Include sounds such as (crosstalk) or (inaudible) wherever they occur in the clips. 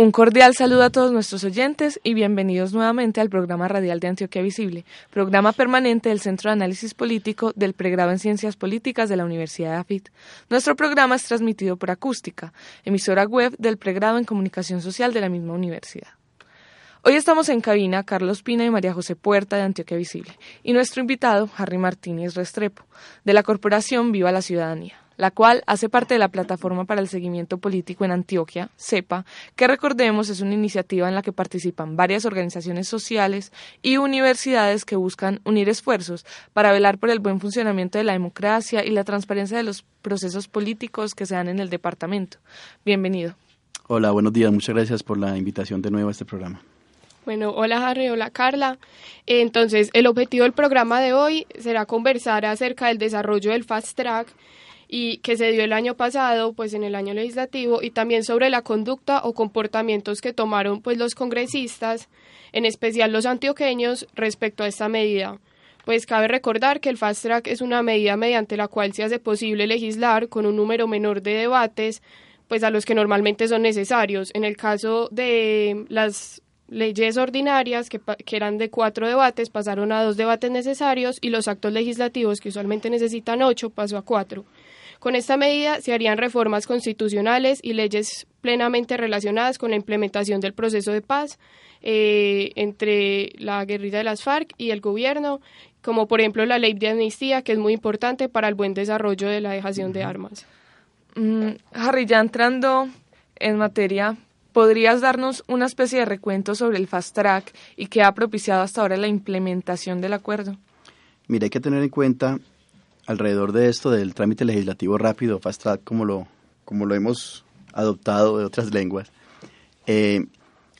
Un cordial saludo a todos nuestros oyentes y bienvenidos nuevamente al programa radial de Antioquia Visible, programa permanente del Centro de Análisis Político del pregrado en Ciencias Políticas de la Universidad de AFIT. Nuestro programa es transmitido por Acústica, emisora web del pregrado en Comunicación Social de la misma universidad. Hoy estamos en cabina Carlos Pina y María José Puerta de Antioquia Visible y nuestro invitado Harry Martínez Restrepo de la corporación Viva la Ciudadanía, la cual hace parte de la Plataforma para el Seguimiento Político en Antioquia, CEPA, que recordemos es una iniciativa en la que participan varias organizaciones sociales y universidades que buscan unir esfuerzos para velar por el buen funcionamiento de la democracia y la transparencia de los procesos políticos que se dan en el departamento. Bienvenido. Hola, buenos días. Muchas gracias por la invitación de nuevo a este programa. Bueno, hola Harry, hola Carla. Entonces, el objetivo del programa de hoy será conversar acerca del desarrollo del Fast Track y que se dio el año pasado, pues en el año legislativo, y también sobre la conducta o comportamientos que tomaron pues los congresistas, en especial los antioqueños, respecto a esta medida. Pues cabe recordar que el Fast Track es una medida mediante la cual se hace posible legislar con un número menor de debates, pues a los que normalmente son necesarios. En el caso de las leyes ordinarias que, eran de cuatro debates pasaron a dos debates necesarios y los actos legislativos que usualmente necesitan ocho pasó a cuatro. Con esta medida se harían reformas constitucionales y leyes plenamente relacionadas con la implementación del proceso de paz eh, entre la guerrilla de las FARC y el gobierno, como por ejemplo la ley de amnistía, que es muy importante para el buen desarrollo de la dejación de armas. Mm, Harry, ya entrando en materia, ¿Podrías darnos una especie de recuento sobre el Fast Track y qué ha propiciado hasta ahora la implementación del acuerdo? Mira, hay que tener en cuenta alrededor de esto del trámite legislativo rápido, Fast Track, como lo, como lo hemos adoptado de otras (laughs) lenguas, eh,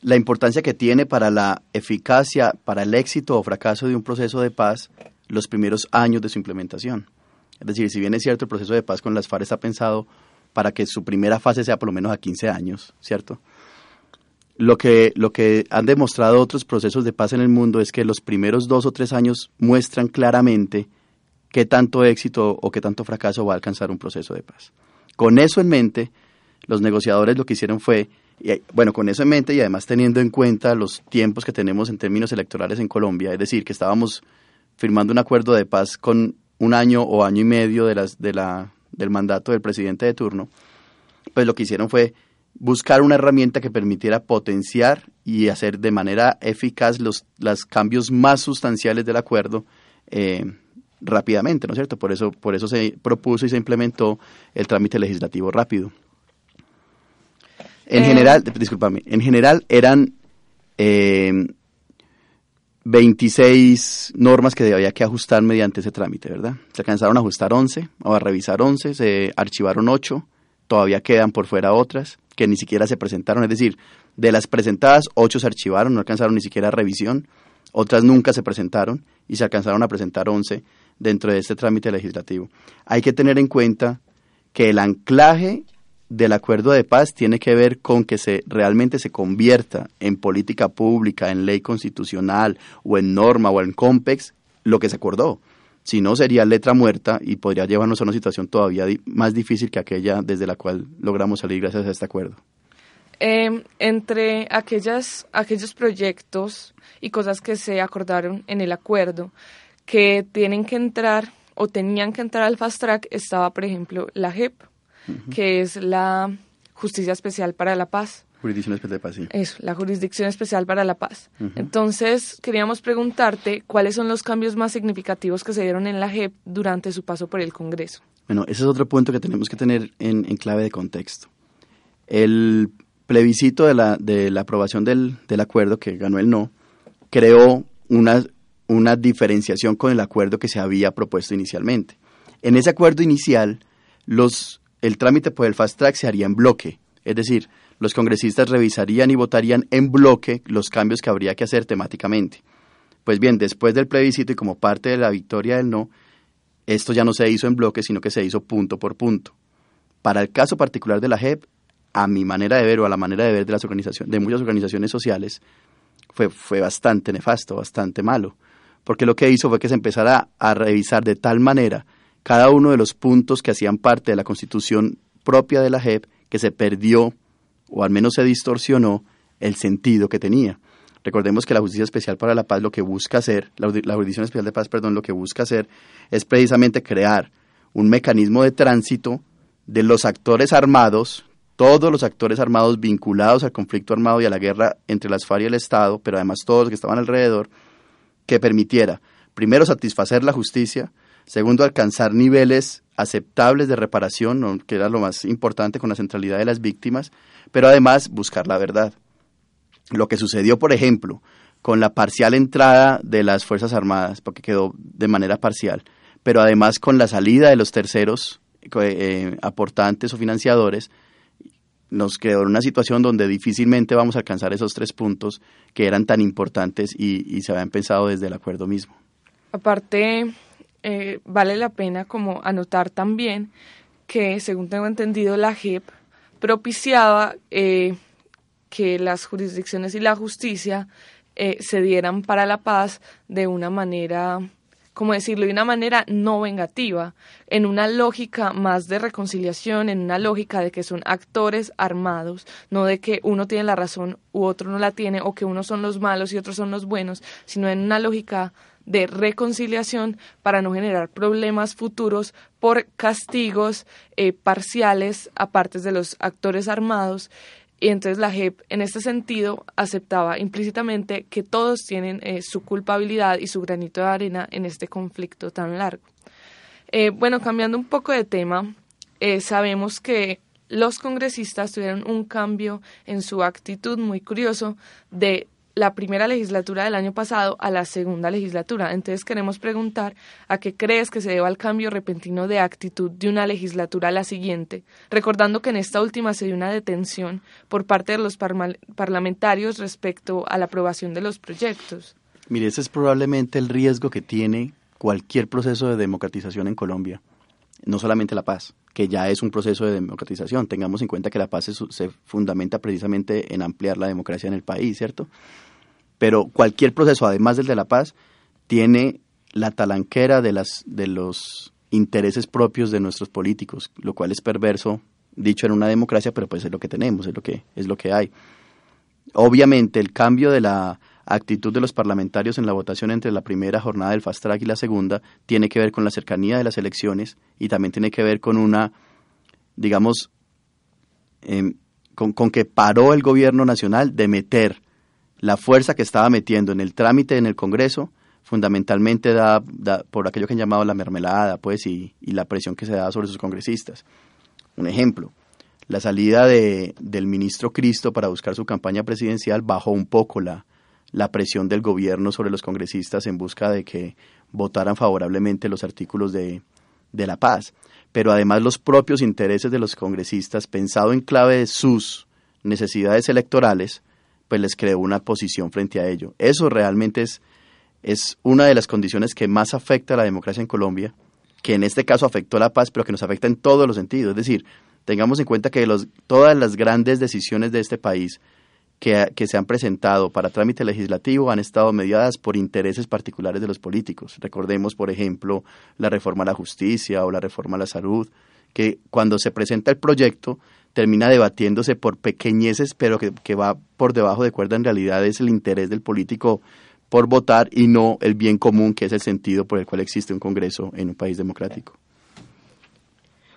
la importancia que tiene para la eficacia, para el éxito o fracaso de un proceso de paz los primeros años de su implementación. Es decir, si bien es cierto, el proceso de paz con las FARC está pensado para que su primera fase sea por lo menos a 15 años, ¿cierto? Lo que, lo que han demostrado otros procesos de paz en el mundo es que los primeros dos o tres años muestran claramente qué tanto éxito o qué tanto fracaso va a alcanzar un proceso de paz. Con eso en mente, los negociadores lo que hicieron fue, bueno, con eso en mente y además teniendo en cuenta los tiempos que tenemos en términos electorales en Colombia, es decir, que estábamos firmando un acuerdo de paz con un año o año y medio de las, de la, del mandato del presidente de turno, pues lo que hicieron fue buscar una herramienta que permitiera potenciar y hacer de manera eficaz los, los cambios más sustanciales del acuerdo eh, rápidamente, ¿no es cierto? Por eso, por eso se propuso y se implementó el trámite legislativo rápido. En eh. general, discúlpame, en general eran eh, 26 normas que había que ajustar mediante ese trámite, ¿verdad? Se alcanzaron a ajustar 11 o a revisar 11, se archivaron 8, todavía quedan por fuera otras que ni siquiera se presentaron, es decir, de las presentadas, 8 se archivaron, no alcanzaron ni siquiera revisión, otras nunca se presentaron y se alcanzaron a presentar 11 dentro de este trámite legislativo. Hay que tener en cuenta que el anclaje del acuerdo de paz tiene que ver con que se realmente se convierta en política pública, en ley constitucional o en norma o en COMPEX lo que se acordó. Si no, sería letra muerta y podría llevarnos a una situación todavía más difícil que aquella desde la cual logramos salir gracias a este acuerdo. Eh, entre aquellas, aquellos proyectos y cosas que se acordaron en el acuerdo que tienen que entrar o tenían que entrar al fast track estaba, por ejemplo, la JEP, que es la Justicia Especial para la Paz. Jurisdicción Especial de Paz, sí. Eso, la Jurisdicción Especial para la Paz. Entonces, queríamos preguntarte cuáles son los cambios más significativos que se dieron en la JEP durante su paso por el Congreso. Bueno, ese es otro punto que tenemos que tener en, clave de contexto. El plebiscito de la, de la aprobación del, del acuerdo, que ganó el no, creó una, una diferenciación con el acuerdo que se había propuesto inicialmente. En ese acuerdo inicial, los, el trámite por el fast track se haría en bloque, es decir, los congresistas revisarían y votarían en bloque los cambios que habría que hacer temáticamente. Pues bien, después del plebiscito y como parte de la victoria del no, esto ya no se hizo en bloque, sino que se hizo punto por punto. Para el caso particular de la JEP, a mi manera de ver o a la manera de ver de las organizaciones, de muchas organizaciones sociales, fue, fue bastante nefasto, bastante malo, porque lo que hizo fue que se empezara a revisar de tal manera cada uno de los puntos que hacían parte de la constitución propia de la JEP que se perdió o al menos se distorsionó el sentido que tenía. Recordemos que la Justicia Especial para la Paz lo que busca hacer, la, Jurisdicción Especial de Paz, perdón, lo que busca hacer es precisamente crear un mecanismo de tránsito de los actores armados, todos los actores armados vinculados al conflicto armado y a la guerra entre las FARC y el Estado, pero además todos los que estaban alrededor, que permitiera, primero, satisfacer la justicia, segundo, alcanzar niveles aceptables de reparación, que era lo más importante con la centralidad de las víctimas, pero además buscar la verdad. Lo que sucedió, por ejemplo, con la parcial entrada de las Fuerzas Armadas, porque quedó de manera parcial, pero además con la salida de los terceros eh, aportantes o financiadores, nos quedó en una situación donde difícilmente vamos a alcanzar esos tres puntos que eran tan importantes y, se habían pensado desde el acuerdo mismo. Aparte, eh, vale la pena como anotar también que, según tengo entendido, la JEP propiciaba eh, que las jurisdicciones y la justicia eh, se dieran para la paz de una manera, como decirlo, de una manera no vengativa, en una lógica más de reconciliación, en una lógica de que son actores armados, no de que uno tiene la razón u otro no la tiene, o que unos son los malos y otros son los buenos, sino en una lógica de reconciliación para no generar problemas futuros por castigos eh, parciales a partes de los actores armados. Y entonces la JEP en este sentido aceptaba implícitamente que todos tienen eh, su culpabilidad y su granito de arena en este conflicto tan largo. Eh, bueno, cambiando un poco de tema, sabemos que los congresistas tuvieron un cambio en su actitud muy curioso de la primera legislatura del año pasado a la segunda legislatura. Entonces queremos preguntar a qué crees que se deba el cambio repentino de actitud de una legislatura a la siguiente, recordando que en esta última se dio una detención por parte de los parlamentarios respecto a la aprobación de los proyectos. Mire, ese es probablemente el riesgo que tiene cualquier proceso de democratización en Colombia, no solamente la paz que ya es un proceso de democratización. Tengamos en cuenta que la paz se, fundamenta precisamente en ampliar la democracia en el país, ¿cierto? Pero cualquier proceso, además del de la paz, tiene la talanquera de, las, de los intereses propios de nuestros políticos, lo cual es perverso, dicho en una democracia, pero pues es lo que tenemos, es lo que, es lo que hay. Obviamente el cambio de la actitud de los parlamentarios en la votación entre la primera jornada del fast track y la segunda tiene que ver con la cercanía de las elecciones y también tiene que ver con una, digamos, em, con, que paró el gobierno nacional de meter la fuerza que estaba metiendo en el trámite en el Congreso, fundamentalmente da, por aquello que han llamado la mermelada, pues, y, y la presión que se da sobre sus congresistas. Un ejemplo, la salida de, del ministro Cristo para buscar su campaña presidencial bajó un poco la, la presión del gobierno sobre los congresistas en busca de que votaran favorablemente los artículos de, de la paz. Pero además los propios intereses de los congresistas, pensado en clave de sus necesidades electorales, pues les creó una posición frente a ello. Eso realmente es, es una de las condiciones que más afecta a la democracia en Colombia, que en este caso afectó a la paz, pero que nos afecta en todos los sentidos. Es decir, tengamos en cuenta que los, todas las grandes decisiones de este país que, se han presentado para trámite legislativo han estado mediadas por intereses particulares de los políticos. Recordemos, por ejemplo, la reforma a la justicia o la reforma a la salud, que cuando se presenta el proyecto termina debatiéndose por pequeñeces, pero que, que va por debajo de cuerda en realidad es el interés del político por votar y no el bien común, que es el sentido por el cual existe un Congreso en un país democrático.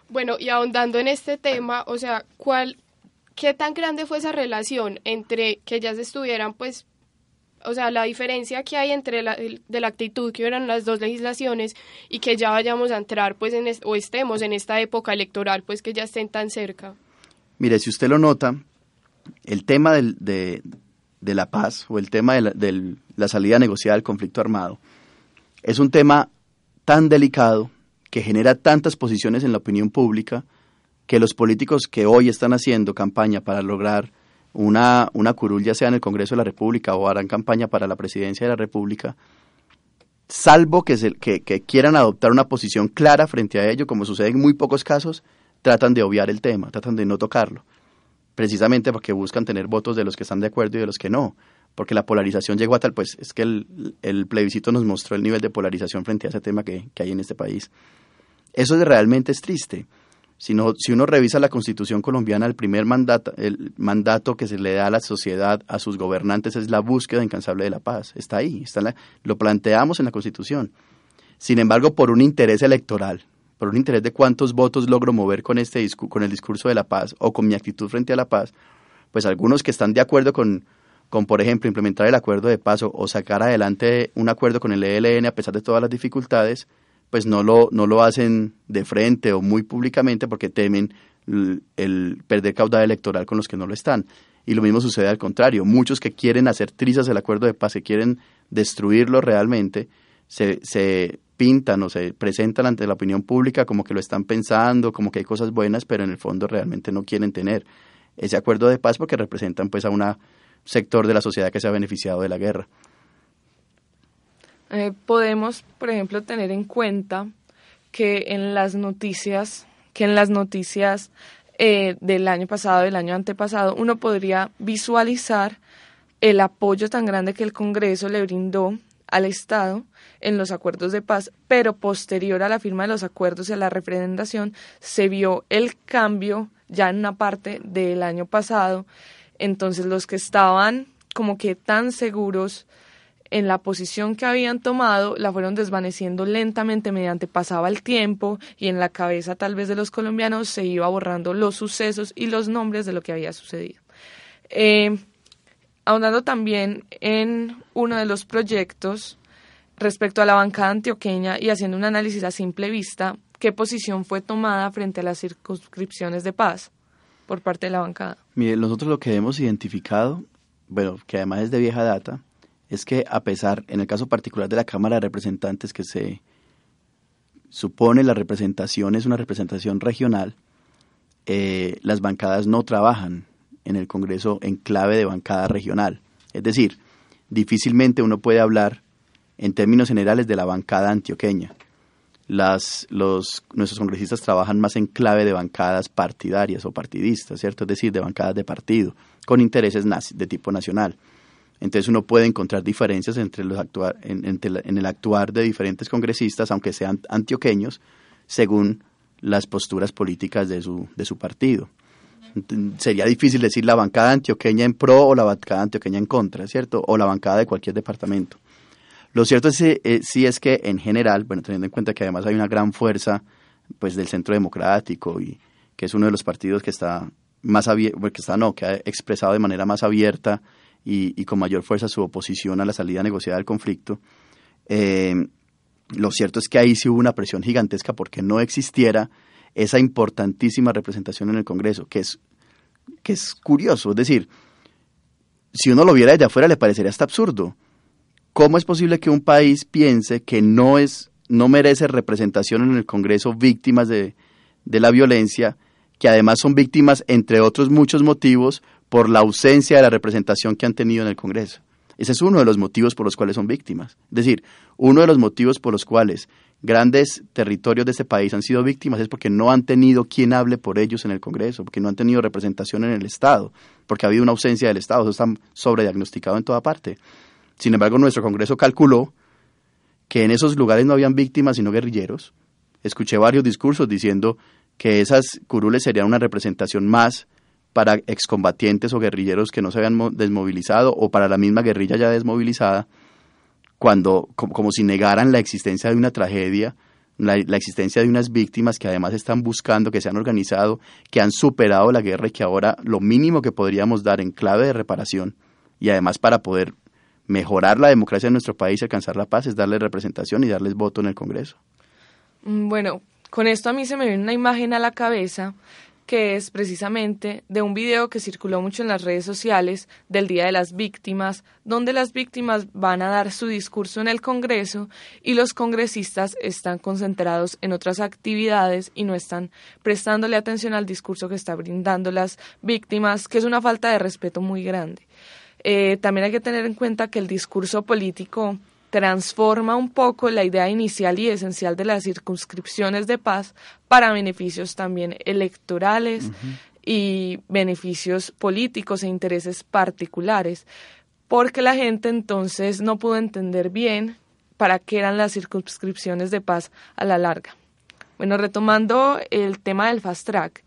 Bueno, y ahondando en este tema, o sea, ¿cuál ¿qué tan grande fue esa relación entre que ya se estuvieran pues o sea, la diferencia que hay entre la, de la actitud que eran las dos legislaciones y que ya vayamos a entrar, pues, o estemos en esta época electoral, pues, que ya estén tan cerca. Mire, si usted lo nota, el tema de, la paz o el tema de la salida negociada del conflicto armado es un tema tan delicado que genera tantas posiciones en la opinión pública que los políticos que hoy están haciendo campaña para lograr una, una curul, ya sea en el Congreso de la República o harán campaña para la presidencia de la República, salvo que, se, que, que, quieran adoptar una posición clara frente a ello, como sucede en muy pocos casos, tratan de obviar el tema, tratan de no tocarlo, precisamente porque buscan tener votos de los que están de acuerdo y de los que no, porque la polarización llegó a tal, pues es que el, el plebiscito nos mostró el nivel de polarización frente a ese tema que, que hay en este país. Eso es, realmente es triste. Si, si uno revisa la constitución colombiana, el primer mandato, el mandato que se le da a la sociedad, a sus gobernantes, es la búsqueda incansable de la paz. Está ahí, está la, lo planteamos en la constitución. Sin embargo, por un interés electoral, por un interés de cuántos votos logro mover con, este con el discurso de la paz o con mi actitud frente a la paz, pues algunos que están de acuerdo con, con por ejemplo, implementar el acuerdo de paz o sacar adelante un acuerdo con el ELN a pesar de todas las dificultades, pues no lo, no lo hacen de frente o muy públicamente porque temen el, perder caudal electoral con los que no lo están. Y lo mismo sucede al contrario. Muchos que quieren hacer trizas el acuerdo de paz, que quieren destruirlo realmente, se, se pintan o se presentan ante la opinión pública como que lo están pensando, como que hay cosas buenas, pero en el fondo realmente no quieren tener ese acuerdo de paz porque representan pues a un sector de la sociedad que se ha beneficiado de la guerra. Eh, podemos, por ejemplo, tener en cuenta que en las noticias, que en las noticias eh, del año pasado, del año antepasado, uno podría visualizar el apoyo tan grande que el Congreso le brindó al Estado en los acuerdos de paz, pero posterior a la firma de los acuerdos y a la referendación se vio el cambio ya en una parte del año pasado. Entonces los que estaban como que tan seguros en la posición que habían tomado la fueron desvaneciendo lentamente mediante pasaba el tiempo y en la cabeza tal vez de los colombianos se iba borrando los sucesos y los nombres de lo que había sucedido. Eh, ahondando también en uno de los proyectos respecto a la bancada antioqueña y haciendo un análisis a simple vista, ¿qué posición fue tomada frente a las circunscripciones de paz por parte de la bancada? Mire, nosotros lo que hemos identificado, bueno, que además es de vieja data, es que a pesar, en el caso particular de la Cámara de Representantes, que se supone la representación es una representación regional, eh, las bancadas no trabajan en el Congreso en clave de bancada regional. Es decir, difícilmente uno puede hablar en términos generales de la bancada antioqueña. Las, los, nuestros congresistas trabajan más en clave de bancadas partidarias o partidistas, ¿cierto? Es decir, de bancadas de partido, con intereses de tipo nacional. Entonces uno puede encontrar diferencias entre los actuar, en, en, el actuar de diferentes congresistas, aunque sean antioqueños, según las posturas políticas de su, de su partido. Sería difícil decir la bancada antioqueña en pro o la bancada antioqueña en contra, ¿cierto? O la bancada de cualquier departamento. Lo cierto es, eh, sí es que en general, bueno, teniendo en cuenta que además hay una gran fuerza pues del centro democrático y que es uno de los partidos que está más abierto, que está no, que ha expresado de manera más abierta y, con mayor fuerza su oposición a la salida negociada del conflicto. Eh, lo cierto es que ahí sí hubo una presión gigantesca porque no existiera esa importantísima representación en el Congreso, que es, que es curioso. Es decir, si uno lo viera desde afuera le parecería hasta absurdo. ¿Cómo es posible que un país piense que no, es, no merece representación en el Congreso víctimas de, de la violencia, que además son víctimas, entre otros muchos motivos, por la ausencia de la representación que han tenido en el Congreso. Ese es uno de los motivos por los cuales son víctimas. Es decir, uno de los motivos por los cuales grandes territorios de este país han sido víctimas es porque no han tenido quien hable por ellos en el Congreso, porque no han tenido representación en el Estado, porque ha habido una ausencia del Estado, eso está sobrediagnosticado en toda parte. Sin embargo, nuestro Congreso calculó que en esos lugares no habían víctimas sino guerrilleros. Escuché varios discursos diciendo que esas curules serían una representación más para excombatientes o guerrilleros que no se habían desmovilizado o para la misma guerrilla ya desmovilizada, cuando como, si negaran la existencia de una tragedia la, existencia de unas víctimas que además están buscando, que se han organizado, que han superado la guerra y que ahora lo mínimo que podríamos dar en clave de reparación y además para poder mejorar la democracia en nuestro país y alcanzar la paz es darle representación y darles voto en el Congreso. Mm, bueno, con esto a mí se me viene una imagen a la cabeza que es precisamente de un video que circuló mucho en las redes sociales del Día de las Víctimas, donde las víctimas van a dar su discurso en el Congreso y los congresistas están concentrados en otras actividades y no están prestándole atención al discurso que está brindando las víctimas, que es una falta de respeto muy grande. Eh, también hay que tener en cuenta que el discurso político transforma un poco la idea inicial y esencial de las circunscripciones de paz para beneficios también electorales y beneficios políticos e intereses particulares, porque la gente entonces no pudo entender bien para qué eran las circunscripciones de paz a la larga. Bueno, retomando el tema del fast track,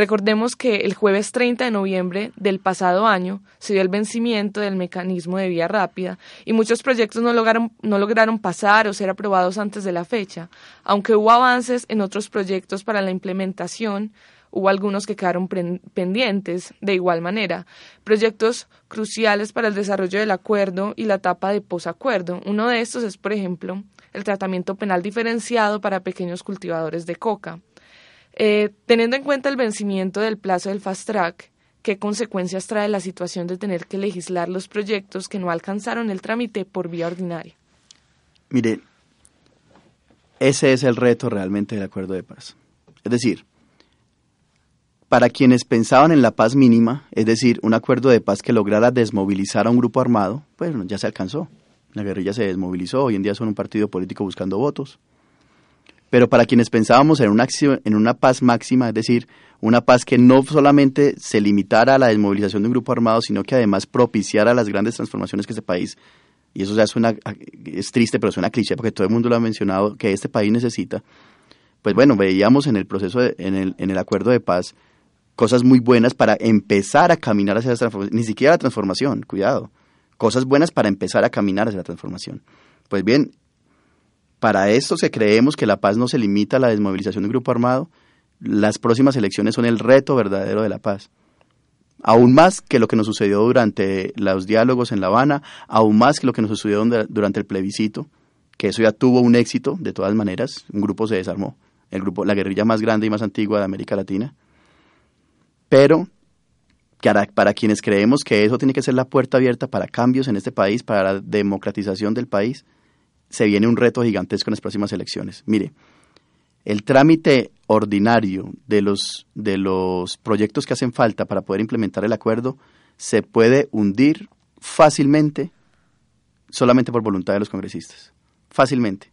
Recordemos que el jueves 30 de noviembre del pasado año se dio el vencimiento del mecanismo de vía rápida y muchos proyectos no lograron, no lograron pasar o ser aprobados antes de la fecha, aunque hubo avances en otros proyectos para la implementación, hubo algunos que quedaron pendientes de igual manera, proyectos cruciales para el desarrollo del acuerdo y la etapa de posacuerdo. Uno de estos es, por ejemplo, el tratamiento penal diferenciado para pequeños cultivadores de coca. Eh, teniendo en cuenta el vencimiento del plazo del fast track, ¿qué consecuencias trae la situación de tener que legislar los proyectos que no alcanzaron el trámite por vía ordinaria? Mire, ese es el reto realmente del acuerdo de paz. Es decir, para quienes pensaban en la paz mínima, es decir, un acuerdo de paz que lograra desmovilizar a un grupo armado, bueno, ya se alcanzó. La guerrilla se desmovilizó, hoy en día son un partido político buscando votos. Pero para quienes pensábamos en una, en una paz máxima, es decir, una paz que no solamente se limitara a la desmovilización de un grupo armado, sino que además propiciara las grandes transformaciones que este país, y eso ya suena, es triste, pero suena cliché porque todo el mundo lo ha mencionado, que este país necesita, pues bueno, veíamos en el proceso, en, el, en el acuerdo de paz, cosas muy buenas para empezar a caminar hacia la transformación, ni siquiera la transformación, cuidado, cosas buenas para empezar a caminar hacia la transformación. Pues bien, para esto, si creemos que la paz no se limita a la desmovilización de un grupo armado, las próximas elecciones son el reto verdadero de la paz. Aún más que lo que nos sucedió durante los diálogos en La Habana, aún más que lo que nos sucedió durante el plebiscito, que eso ya tuvo un éxito, de todas maneras, un grupo se desarmó, el grupo, la guerrilla más grande y más antigua de América Latina. Pero para, para quienes creemos que eso tiene que ser la puerta abierta para cambios en este país, para la democratización del país, se viene un reto gigantesco en las próximas elecciones. Mire, el trámite ordinario de los, de los proyectos que hacen falta para poder implementar el acuerdo se puede hundir fácilmente solamente por voluntad de los congresistas. Fácilmente.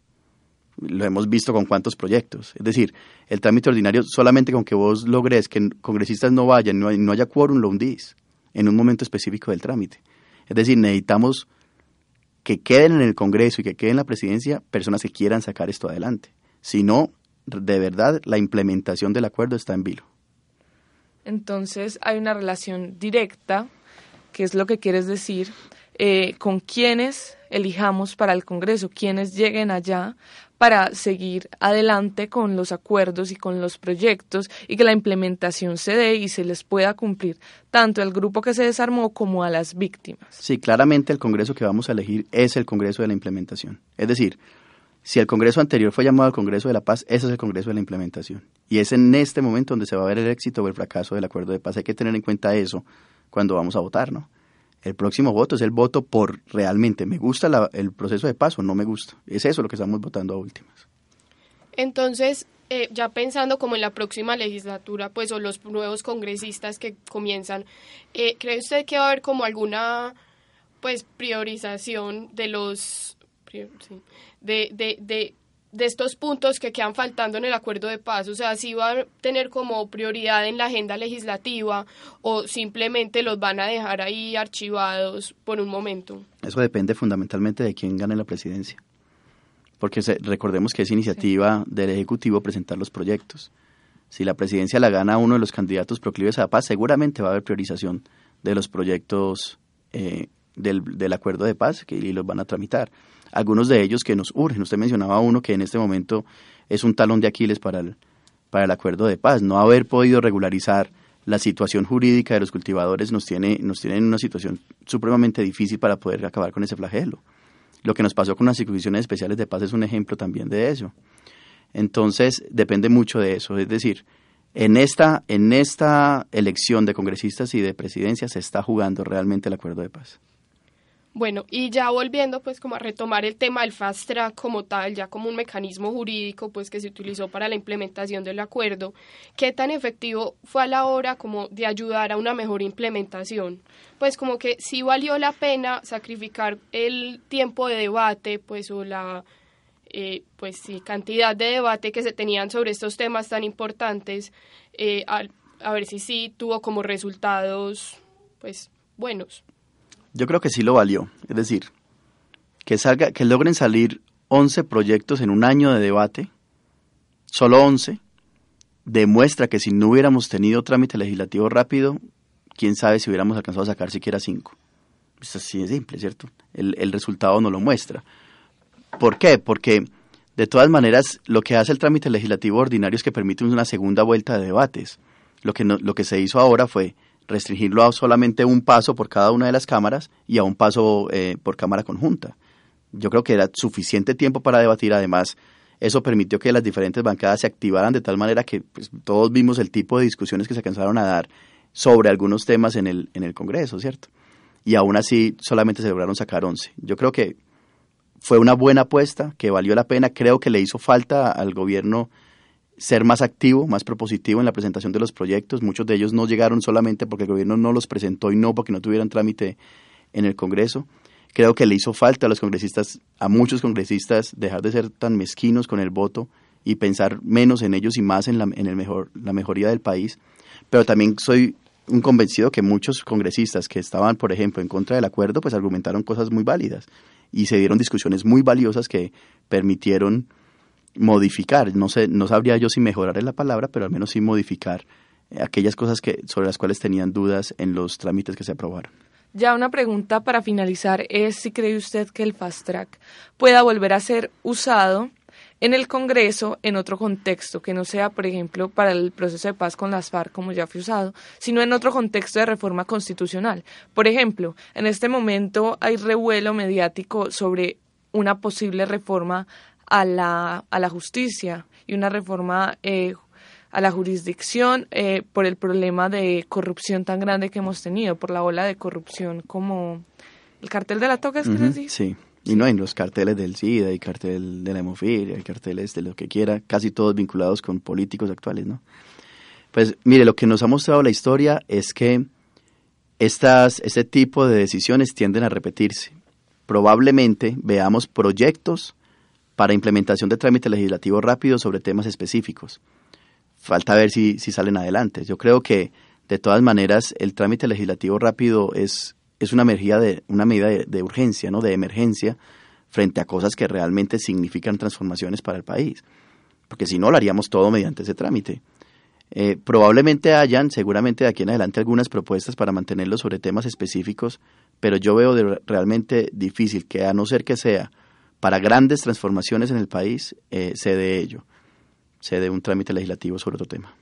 Lo hemos visto con cuántos proyectos. Es decir, el trámite ordinario solamente con que vos logres que congresistas no vayan, no, no haya quórum, lo hundís en un momento específico del trámite. Es decir, necesitamos que queden en el Congreso y que queden en la presidencia personas que quieran sacar esto adelante. Si no, de verdad, la implementación del acuerdo está en vilo. Entonces hay una relación directa, que es lo que quieres decir, eh, con quienes elijamos para el Congreso, quienes lleguen allá para seguir adelante con los acuerdos y con los proyectos y que la implementación se dé y se les pueda cumplir tanto al grupo que se desarmó como a las víctimas. Sí, claramente el Congreso que vamos a elegir es el Congreso de la implementación. Es decir, si el Congreso anterior fue llamado al Congreso de la Paz, ese es el Congreso de la implementación. Y es en este momento donde se va a ver el éxito o el fracaso del acuerdo de paz. Hay que tener en cuenta eso cuando vamos a votar, ¿no? El próximo voto es el voto por realmente me gusta el proceso de paz o no me gusta. Es eso lo que estamos votando a últimas. Entonces, eh, ya pensando como en la próxima legislatura, pues, o los nuevos congresistas que comienzan, eh, ¿cree usted que va a haber como alguna, pues, priorización de los, de, de, de de estos puntos que quedan faltando en el acuerdo de paz? O sea, si va a tener como prioridad en la agenda legislativa o simplemente los van a dejar ahí archivados por un momento. Eso depende fundamentalmente de quién gane la presidencia. Porque recordemos que es iniciativa del Ejecutivo presentar los proyectos. Si la presidencia la gana uno de los candidatos proclives a la paz, seguramente va a haber priorización de los proyectos eh, del, del acuerdo de paz que, y los van a tramitar algunos de ellos que nos urgen. Usted mencionaba uno que en este momento es un talón de Aquiles para el, para el acuerdo de paz. No haber podido regularizar la situación jurídica de los cultivadores nos tiene, nos tiene en una situación supremamente difícil para poder acabar con ese flagelo. Lo que nos pasó con las circunstancias especiales de paz es un ejemplo también de eso. Entonces, depende mucho de eso. Es decir, en esta, en esta elección de congresistas y de presidencia se está jugando realmente el acuerdo de paz. Bueno, y ya volviendo pues como a retomar el tema del fast track como tal, ya como un mecanismo jurídico pues que se utilizó para la implementación del acuerdo, ¿qué tan efectivo fue a la hora como de ayudar a una mejor implementación? Pues como que sí valió la pena sacrificar el tiempo de debate pues o la eh, pues sí, cantidad de debate que se tenían sobre estos temas tan importantes, eh, a, a ver si sí tuvo como resultados pues buenos. Yo creo que sí lo valió. Es decir, que, salga, que logren salir 11 proyectos en un año de debate, solo 11, demuestra que si no hubiéramos tenido trámite legislativo rápido, quién sabe si hubiéramos alcanzado a sacar siquiera 5. Esto así de simple, ¿cierto? El, el resultado no lo muestra. ¿Por qué? Porque de todas maneras lo que hace el trámite legislativo ordinario es que permite una segunda vuelta de debates. Lo que, no, lo que se hizo ahora fue restringirlo a solamente un paso por cada una de las cámaras y a un paso eh, por cámara conjunta. Yo creo que era suficiente tiempo para debatir. Además, eso permitió que las diferentes bancadas se activaran de tal manera que pues, todos vimos el tipo de discusiones que se alcanzaron a dar sobre algunos temas en el, en el Congreso, ¿cierto? Y aún así solamente se lograron sacar 11. Yo creo que fue una buena apuesta, que valió la pena. Creo que le hizo falta al gobierno ser más activo, más propositivo en la presentación de los proyectos. Muchos de ellos no llegaron solamente porque el gobierno no los presentó y no porque no tuvieran trámite en el Congreso. Creo que le hizo falta a los congresistas, a muchos congresistas, dejar de ser tan mezquinos con el voto y pensar menos en ellos y más en la, en el mejor, la mejoría del país. Pero también soy un convencido que muchos congresistas que estaban, por ejemplo, en contra del acuerdo, pues argumentaron cosas muy válidas y se dieron discusiones muy valiosas que permitieron modificar, no sé, no sabría yo si mejorar es la palabra, pero al menos sí modificar eh, aquellas cosas que sobre las cuales tenían dudas en los trámites que se aprobaron. Ya una pregunta para finalizar es si cree usted que el fast track pueda volver a ser usado en el Congreso en otro contexto, que no sea, por ejemplo, para el proceso de paz con las FARC, como ya fue usado, sino en otro contexto de reforma constitucional. Por ejemplo, en este momento hay revuelo mediático sobre una posible reforma a la, a la justicia y una reforma eh, a la jurisdicción eh, por el problema de corrupción tan grande que hemos tenido, por la ola de corrupción como el cartel de la toca, ¿es que Sí, y no en los carteles del SIDA y cartel de la hemofilia y carteles de lo que quiera, casi todos vinculados con políticos actuales, ¿no? Pues mire, lo que nos ha mostrado la historia es que estas, este tipo de decisiones tienden a repetirse. Probablemente veamos proyectos para implementación de trámite legislativo rápido sobre temas específicos. Falta ver si, si salen adelante. Yo creo que, de todas maneras, el trámite legislativo rápido es, es una, medida de, una medida de, urgencia, ¿no? de emergencia, frente a cosas que realmente significan transformaciones para el país. Porque si no, lo haríamos todo mediante ese trámite. Eh, probablemente hayan, seguramente de aquí en adelante, algunas propuestas para mantenerlo sobre temas específicos, pero yo veo realmente difícil que, a no ser que sea para grandes transformaciones en el país eh, se ello, se dé un trámite legislativo sobre otro tema.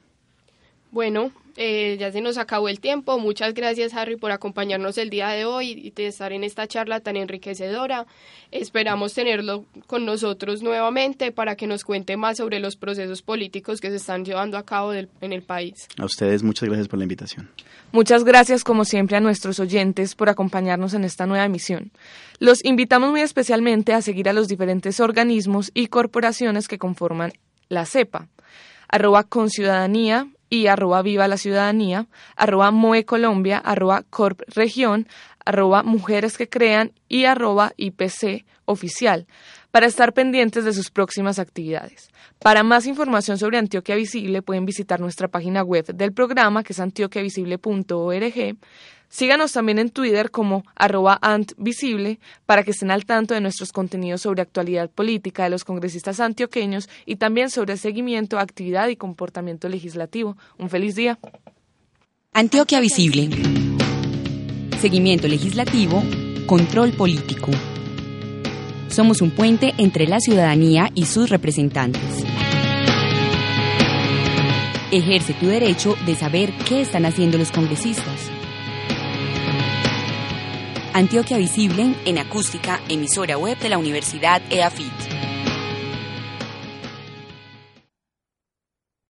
Bueno, eh, ya se nos acabó el tiempo. Muchas gracias, Harry, por acompañarnos el día de hoy y de estar en esta charla tan enriquecedora. Esperamos tenerlo con nosotros nuevamente para que nos cuente más sobre los procesos políticos que se están llevando a cabo en el país. A ustedes, muchas gracias por la invitación. Muchas gracias, como siempre, a nuestros oyentes por acompañarnos en esta nueva emisión. Los invitamos muy especialmente a seguir a los diferentes organismos y corporaciones que conforman la CEPA arroba con ciudadanía, y arroba viva la ciudadanía, arroba Moe Colombia, arroba Corp Región, arroba Mujeres que Crean y arroba IPC Oficial, para estar pendientes de sus próximas actividades. Para más información sobre Antioquia Visible pueden visitar nuestra página web del programa que es antioquiavisible.org Síganos también en Twitter como arroba antvisible para que estén al tanto de nuestros contenidos sobre actualidad política de los congresistas antioqueños y también sobre seguimiento, actividad y comportamiento legislativo. Un feliz día. Antioquia Visible. Seguimiento legislativo, control político. Somos un puente entre la ciudadanía y sus representantes. Ejerce tu derecho de saber qué están haciendo los congresistas. Antioquia Visible en acústica, emisora web de la Universidad EAFIT.